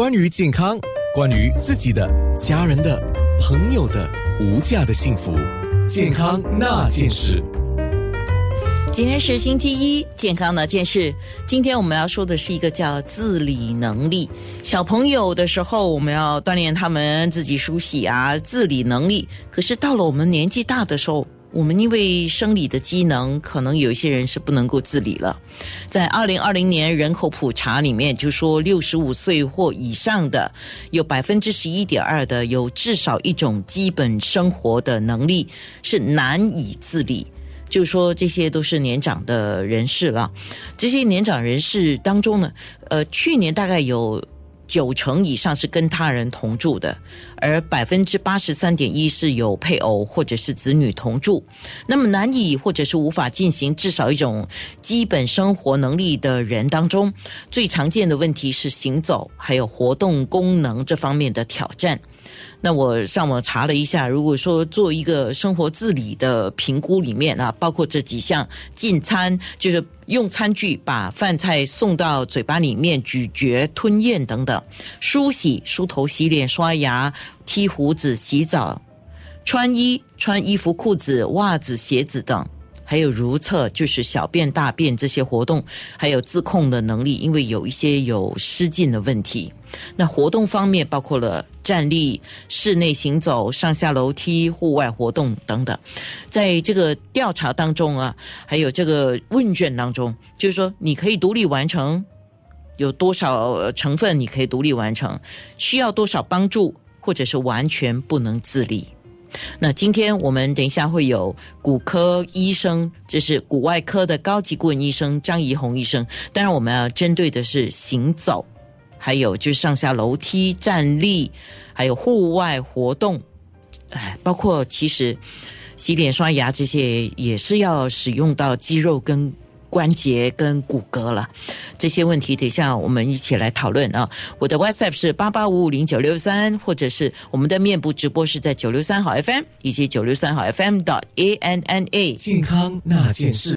关于健康，关于自己的、家人的、朋友的无价的幸福，健康那件事。今天是星期一，健康那件事。今天我们要说的是一个叫自理能力。小朋友的时候，我们要锻炼他们自己梳洗啊，自理能力。可是到了我们年纪大的时候，我们因为生理的机能，可能有一些人是不能够自理了。在二零二零年人口普查里面，就说六十五岁或以上的有百分之十一点二的有至少一种基本生活的能力是难以自理。就说，这些都是年长的人士了。这些年长人士当中呢，呃，去年大概有九成以上是跟他人同住的，而百分之八十三点一是有配偶或者是子女同住。那么难以或者是无法进行至少一种基本生活能力的人当中，最常见的问题是行走还有活动功能这方面的挑战。那我上网查了一下，如果说做一个生活自理的评估里面啊，包括这几项：进餐，就是用餐具把饭菜送到嘴巴里面咀嚼、吞咽等等；梳洗、梳头、洗脸、刷牙、剃胡子、洗澡；穿衣、穿衣服、裤子、袜子、鞋子等；还有如厕，就是小便、大便这些活动；还有自控的能力，因为有一些有失禁的问题。那活动方面包括了站立、室内行走、上下楼梯、户外活动等等。在这个调查当中啊，还有这个问卷当中，就是说你可以独立完成，有多少成分你可以独立完成，需要多少帮助，或者是完全不能自理。那今天我们等一下会有骨科医生，这是骨外科的高级顾问医生张怡红医生。当然，我们要针对的是行走。还有就是上下楼梯、站立，还有户外活动，哎，包括其实洗脸、刷牙这些也是要使用到肌肉、跟关节、跟骨骼了。这些问题，等一下我们一起来讨论啊！我的 WhatsApp 是八八五五零九六三，或者是我们的面部直播是在九六三好 FM 以及九六三好 FM 点 A N N A 健康那件事。